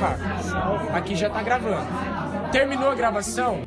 Opa, aqui já tá gravando. Terminou a gravação?